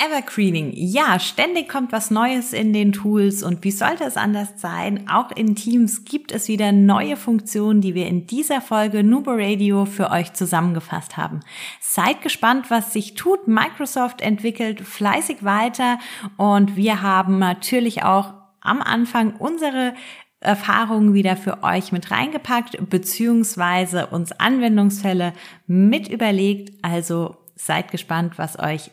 Evergreening. Ja, ständig kommt was Neues in den Tools und wie sollte es anders sein? Auch in Teams gibt es wieder neue Funktionen, die wir in dieser Folge Nubo Radio für euch zusammengefasst haben. Seid gespannt, was sich tut. Microsoft entwickelt fleißig weiter und wir haben natürlich auch am Anfang unsere Erfahrungen wieder für euch mit reingepackt, beziehungsweise uns Anwendungsfälle mit überlegt. Also seid gespannt, was euch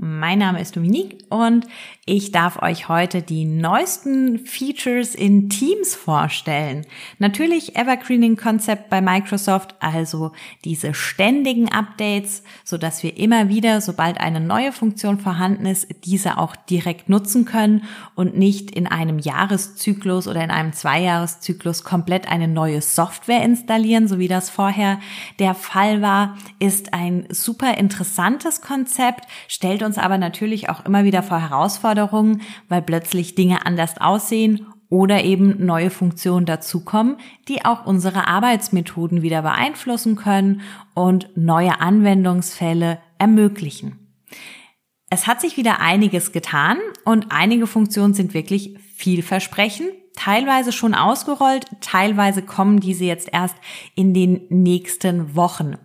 Mein Name ist Dominique und ich darf euch heute die neuesten Features in Teams vorstellen. Natürlich Evergreening Konzept bei Microsoft, also diese ständigen Updates, so dass wir immer wieder, sobald eine neue Funktion vorhanden ist, diese auch direkt nutzen können und nicht in einem Jahreszyklus oder in einem Zweijahreszyklus komplett eine neue Software installieren, so wie das vorher der Fall war, ist ein super interessantes Konzept, stellt uns aber natürlich auch immer wieder vor Herausforderungen, weil plötzlich Dinge anders aussehen oder eben neue Funktionen dazukommen, die auch unsere Arbeitsmethoden wieder beeinflussen können und neue Anwendungsfälle ermöglichen. Es hat sich wieder einiges getan und einige Funktionen sind wirklich vielversprechend, teilweise schon ausgerollt, teilweise kommen diese jetzt erst in den nächsten Wochen.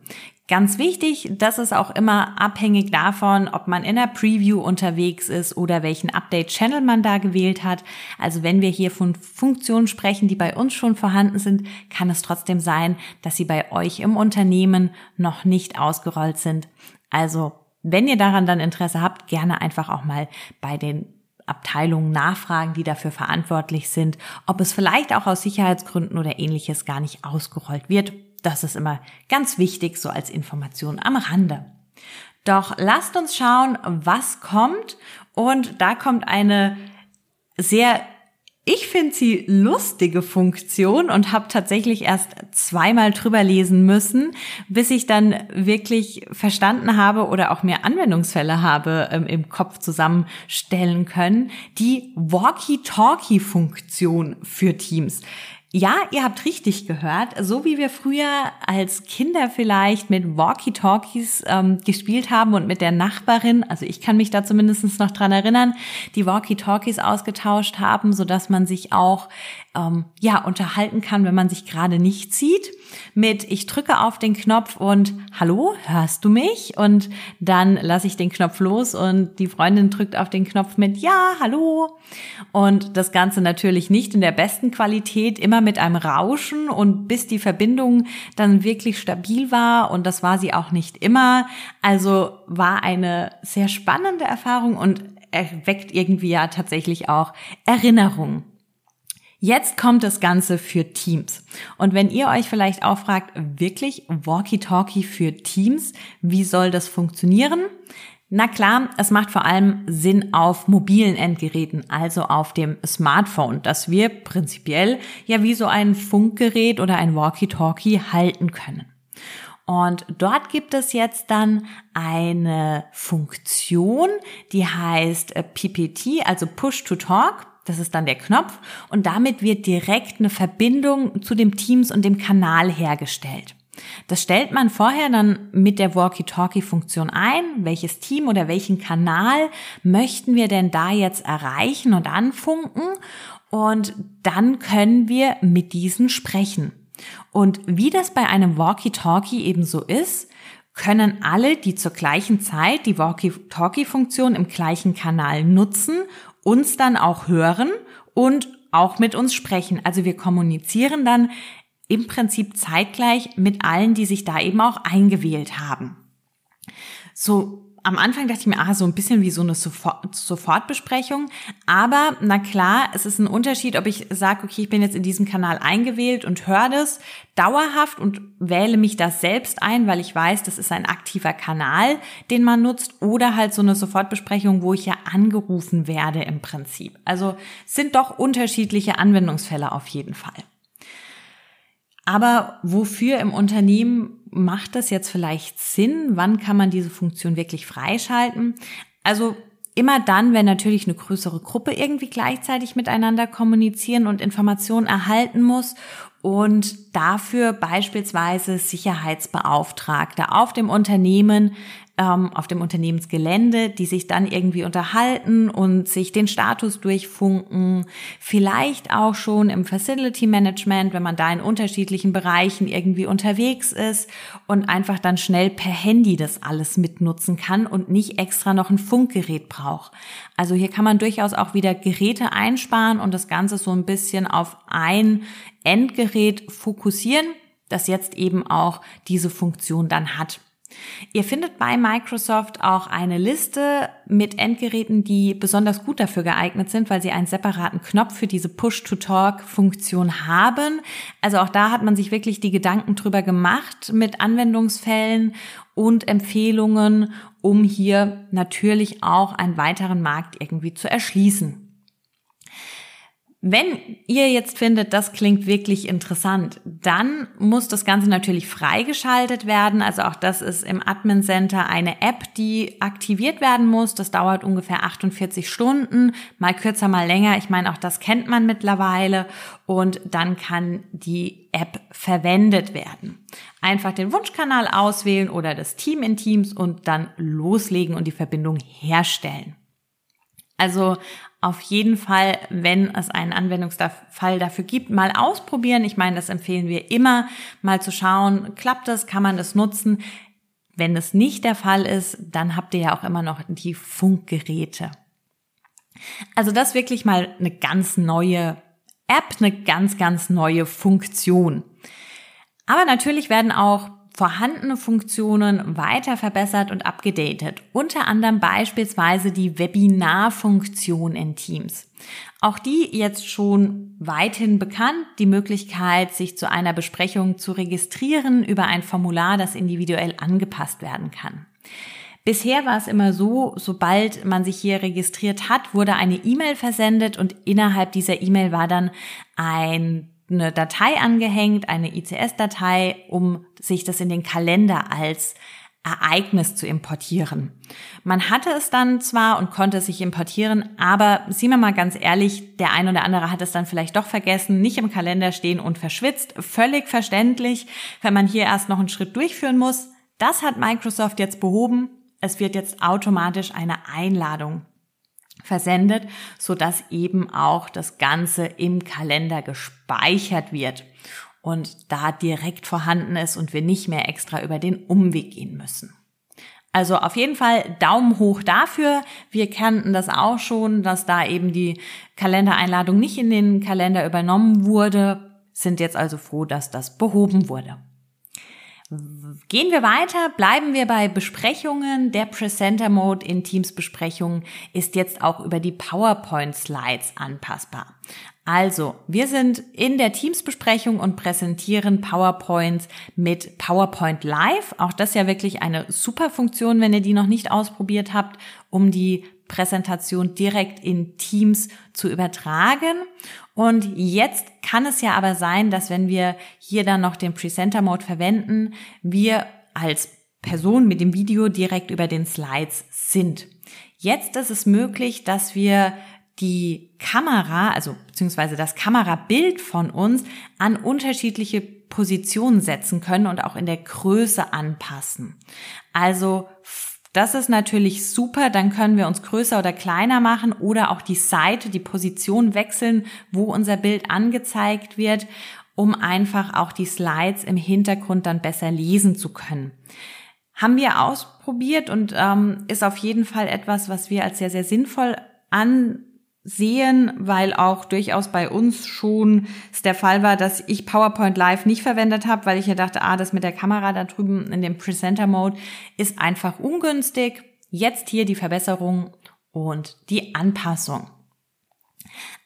Ganz wichtig, das ist auch immer abhängig davon, ob man in der Preview unterwegs ist oder welchen Update-Channel man da gewählt hat. Also wenn wir hier von Funktionen sprechen, die bei uns schon vorhanden sind, kann es trotzdem sein, dass sie bei euch im Unternehmen noch nicht ausgerollt sind. Also wenn ihr daran dann Interesse habt, gerne einfach auch mal bei den Abteilungen nachfragen, die dafür verantwortlich sind, ob es vielleicht auch aus Sicherheitsgründen oder ähnliches gar nicht ausgerollt wird das ist immer ganz wichtig, so als Information am Rande. Doch lasst uns schauen, was kommt. Und da kommt eine sehr, ich finde sie lustige Funktion und habe tatsächlich erst zweimal drüber lesen müssen, bis ich dann wirklich verstanden habe oder auch mehr Anwendungsfälle habe ähm, im Kopf zusammenstellen können. Die Walkie-Talkie-Funktion für Teams. Ja, ihr habt richtig gehört. So wie wir früher als Kinder vielleicht mit Walkie-Talkies ähm, gespielt haben und mit der Nachbarin, also ich kann mich da zumindest noch dran erinnern, die Walkie-Talkies ausgetauscht haben, so dass man sich auch ähm, ja unterhalten kann, wenn man sich gerade nicht sieht. Mit ich drücke auf den Knopf und Hallo, hörst du mich? Und dann lasse ich den Knopf los und die Freundin drückt auf den Knopf mit Ja, hallo. Und das Ganze natürlich nicht in der besten Qualität, immer mit einem Rauschen und bis die Verbindung dann wirklich stabil war und das war sie auch nicht immer. Also war eine sehr spannende Erfahrung und erweckt irgendwie ja tatsächlich auch Erinnerungen. Jetzt kommt das Ganze für Teams. Und wenn ihr euch vielleicht auch fragt, wirklich Walkie-Talkie für Teams, wie soll das funktionieren? Na klar, es macht vor allem Sinn auf mobilen Endgeräten, also auf dem Smartphone, das wir prinzipiell ja wie so ein Funkgerät oder ein Walkie-Talkie halten können. Und dort gibt es jetzt dann eine Funktion, die heißt PPT, also Push to Talk. Das ist dann der Knopf und damit wird direkt eine Verbindung zu dem Teams und dem Kanal hergestellt. Das stellt man vorher dann mit der Walkie-Talkie-Funktion ein. Welches Team oder welchen Kanal möchten wir denn da jetzt erreichen und anfunken? Und dann können wir mit diesen sprechen. Und wie das bei einem Walkie-Talkie eben so ist, können alle, die zur gleichen Zeit die Walkie-Talkie-Funktion im gleichen Kanal nutzen uns dann auch hören und auch mit uns sprechen. Also wir kommunizieren dann im Prinzip zeitgleich mit allen, die sich da eben auch eingewählt haben. So am Anfang dachte ich mir, ah, so ein bisschen wie so eine Sofort Sofortbesprechung. Aber na klar, es ist ein Unterschied, ob ich sage, okay, ich bin jetzt in diesem Kanal eingewählt und höre das dauerhaft und wähle mich das selbst ein, weil ich weiß, das ist ein aktiver Kanal, den man nutzt, oder halt so eine Sofortbesprechung, wo ich ja angerufen werde im Prinzip. Also sind doch unterschiedliche Anwendungsfälle auf jeden Fall. Aber wofür im Unternehmen macht das jetzt vielleicht Sinn? Wann kann man diese Funktion wirklich freischalten? Also immer dann, wenn natürlich eine größere Gruppe irgendwie gleichzeitig miteinander kommunizieren und Informationen erhalten muss und dafür beispielsweise Sicherheitsbeauftragte auf dem Unternehmen ähm, auf dem Unternehmensgelände, die sich dann irgendwie unterhalten und sich den Status durchfunken. Vielleicht auch schon im Facility Management, wenn man da in unterschiedlichen Bereichen irgendwie unterwegs ist und einfach dann schnell per Handy das alles mitnutzen kann und nicht extra noch ein Funkgerät braucht. Also hier kann man durchaus auch wieder Geräte einsparen und das Ganze so ein bisschen auf ein Endgerät fokussieren, das jetzt eben auch diese Funktion dann hat. Ihr findet bei Microsoft auch eine Liste mit Endgeräten, die besonders gut dafür geeignet sind, weil sie einen separaten Knopf für diese Push-to-Talk-Funktion haben. Also auch da hat man sich wirklich die Gedanken drüber gemacht mit Anwendungsfällen und Empfehlungen, um hier natürlich auch einen weiteren Markt irgendwie zu erschließen. Wenn ihr jetzt findet, das klingt wirklich interessant, dann muss das Ganze natürlich freigeschaltet werden. Also auch das ist im Admin Center eine App, die aktiviert werden muss. Das dauert ungefähr 48 Stunden, mal kürzer, mal länger. Ich meine, auch das kennt man mittlerweile. Und dann kann die App verwendet werden. Einfach den Wunschkanal auswählen oder das Team in Teams und dann loslegen und die Verbindung herstellen. Also auf jeden Fall, wenn es einen Anwendungsfall dafür gibt, mal ausprobieren. Ich meine, das empfehlen wir immer, mal zu schauen, klappt das, kann man das nutzen. Wenn es nicht der Fall ist, dann habt ihr ja auch immer noch die Funkgeräte. Also das wirklich mal eine ganz neue App, eine ganz, ganz neue Funktion. Aber natürlich werden auch vorhandene Funktionen weiter verbessert und abgedatet. Unter anderem beispielsweise die Webinarfunktion in Teams. Auch die jetzt schon weithin bekannt, die Möglichkeit, sich zu einer Besprechung zu registrieren über ein Formular, das individuell angepasst werden kann. Bisher war es immer so, sobald man sich hier registriert hat, wurde eine E-Mail versendet und innerhalb dieser E-Mail war dann ein eine Datei angehängt, eine ICS-Datei, um sich das in den Kalender als Ereignis zu importieren. Man hatte es dann zwar und konnte es sich importieren, aber sehen wir mal ganz ehrlich, der ein oder andere hat es dann vielleicht doch vergessen, nicht im Kalender stehen und verschwitzt. Völlig verständlich, wenn man hier erst noch einen Schritt durchführen muss. Das hat Microsoft jetzt behoben. Es wird jetzt automatisch eine Einladung versendet, so dass eben auch das Ganze im Kalender gespeichert wird und da direkt vorhanden ist und wir nicht mehr extra über den Umweg gehen müssen. Also auf jeden Fall Daumen hoch dafür. Wir kannten das auch schon, dass da eben die Kalendereinladung nicht in den Kalender übernommen wurde, sind jetzt also froh, dass das behoben wurde. Gehen wir weiter, bleiben wir bei Besprechungen. Der Presenter Mode in Teams Besprechungen ist jetzt auch über die PowerPoint Slides anpassbar. Also, wir sind in der Teams-Besprechung und präsentieren PowerPoints mit PowerPoint Live. Auch das ist ja wirklich eine super Funktion, wenn ihr die noch nicht ausprobiert habt, um die Präsentation direkt in Teams zu übertragen. Und jetzt kann es ja aber sein, dass wenn wir hier dann noch den Presenter Mode verwenden, wir als Person mit dem Video direkt über den Slides sind. Jetzt ist es möglich, dass wir die Kamera, also beziehungsweise das Kamerabild von uns an unterschiedliche Positionen setzen können und auch in der Größe anpassen. Also das ist natürlich super, dann können wir uns größer oder kleiner machen oder auch die Seite, die Position wechseln, wo unser Bild angezeigt wird, um einfach auch die Slides im Hintergrund dann besser lesen zu können. Haben wir ausprobiert und ähm, ist auf jeden Fall etwas, was wir als sehr, sehr sinnvoll an sehen, weil auch durchaus bei uns schon es der Fall war, dass ich PowerPoint Live nicht verwendet habe, weil ich ja dachte, ah, das mit der Kamera da drüben in dem Presenter Mode ist einfach ungünstig. Jetzt hier die Verbesserung und die Anpassung.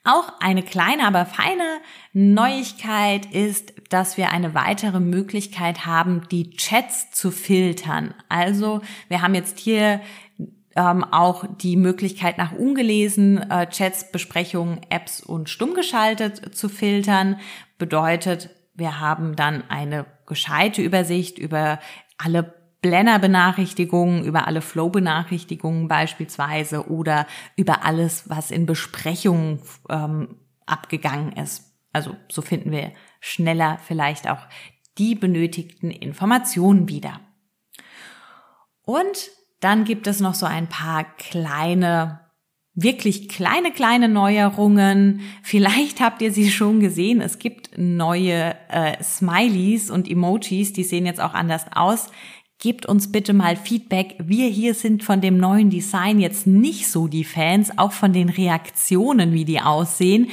Auch eine kleine, aber feine Neuigkeit ist, dass wir eine weitere Möglichkeit haben, die Chats zu filtern. Also wir haben jetzt hier ähm, auch die Möglichkeit nach ungelesen äh, Chats, Besprechungen, Apps und stumm geschaltet zu filtern. Bedeutet, wir haben dann eine gescheite Übersicht über alle Blender-Benachrichtigungen, über alle Flow-Benachrichtigungen beispielsweise oder über alles, was in Besprechungen ähm, abgegangen ist. Also so finden wir schneller vielleicht auch die benötigten Informationen wieder. Und dann gibt es noch so ein paar kleine wirklich kleine, kleine Neuerungen. Vielleicht habt ihr sie schon gesehen. Es gibt neue äh, Smileys und Emojis, die sehen jetzt auch anders aus. Gebt uns bitte mal Feedback. Wir hier sind von dem neuen Design jetzt nicht so die Fans, auch von den Reaktionen, wie die aussehen.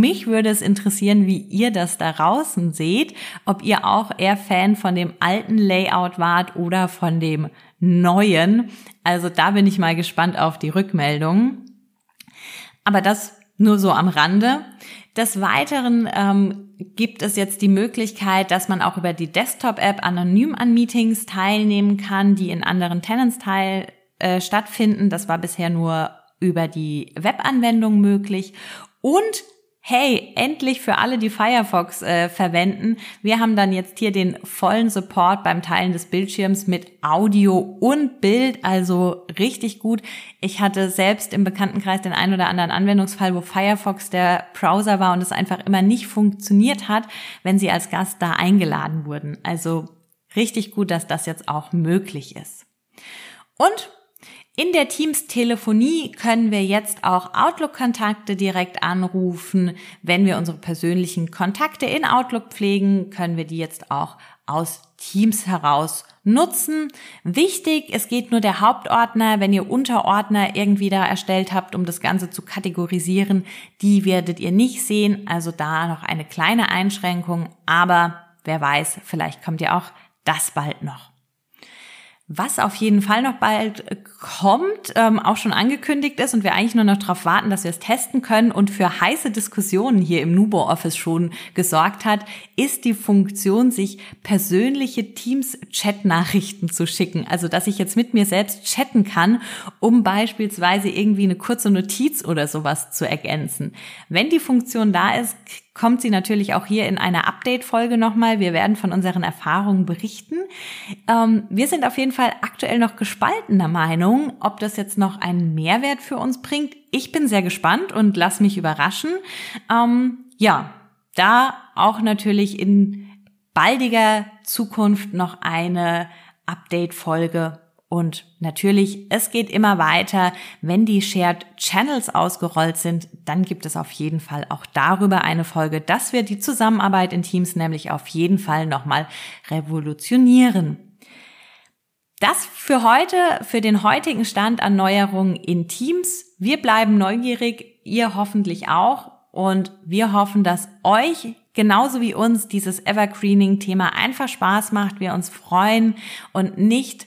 Mich würde es interessieren, wie ihr das da draußen seht, ob ihr auch eher Fan von dem alten Layout wart oder von dem neuen. Also da bin ich mal gespannt auf die Rückmeldung. Aber das nur so am Rande. Des Weiteren ähm, gibt es jetzt die Möglichkeit, dass man auch über die Desktop-App anonym an Meetings teilnehmen kann, die in anderen Tenants teil, äh, stattfinden. Das war bisher nur über die Webanwendung möglich. Und hey, endlich für alle, die Firefox äh, verwenden. Wir haben dann jetzt hier den vollen Support beim Teilen des Bildschirms mit Audio und Bild, also richtig gut. Ich hatte selbst im Bekanntenkreis den einen oder anderen Anwendungsfall, wo Firefox der Browser war und es einfach immer nicht funktioniert hat, wenn sie als Gast da eingeladen wurden. Also richtig gut, dass das jetzt auch möglich ist. Und in der Teams-Telefonie können wir jetzt auch Outlook-Kontakte direkt anrufen. Wenn wir unsere persönlichen Kontakte in Outlook pflegen, können wir die jetzt auch aus Teams heraus nutzen. Wichtig, es geht nur der Hauptordner. Wenn ihr Unterordner irgendwie da erstellt habt, um das Ganze zu kategorisieren, die werdet ihr nicht sehen. Also da noch eine kleine Einschränkung. Aber wer weiß, vielleicht kommt ja auch das bald noch. Was auf jeden Fall noch bald äh, kommt, ähm, auch schon angekündigt ist und wir eigentlich nur noch darauf warten, dass wir es testen können und für heiße Diskussionen hier im Nubo Office schon gesorgt hat, ist die Funktion, sich persönliche Teams-Chat-Nachrichten zu schicken. Also, dass ich jetzt mit mir selbst chatten kann, um beispielsweise irgendwie eine kurze Notiz oder sowas zu ergänzen. Wenn die Funktion da ist, kommt sie natürlich auch hier in einer Update-Folge nochmal. Wir werden von unseren Erfahrungen berichten. Ähm, wir sind auf jeden Fall aktuell noch gespaltener Meinung, ob das jetzt noch einen Mehrwert für uns bringt. Ich bin sehr gespannt und lass mich überraschen. Ähm, ja, da auch natürlich in baldiger Zukunft noch eine Update-Folge und natürlich, es geht immer weiter. Wenn die Shared Channels ausgerollt sind, dann gibt es auf jeden Fall auch darüber eine Folge, dass wir die Zusammenarbeit in Teams nämlich auf jeden Fall nochmal revolutionieren. Das für heute, für den heutigen Stand an Neuerungen in Teams. Wir bleiben neugierig, ihr hoffentlich auch. Und wir hoffen, dass euch genauso wie uns dieses Evergreening-Thema einfach Spaß macht, wir uns freuen und nicht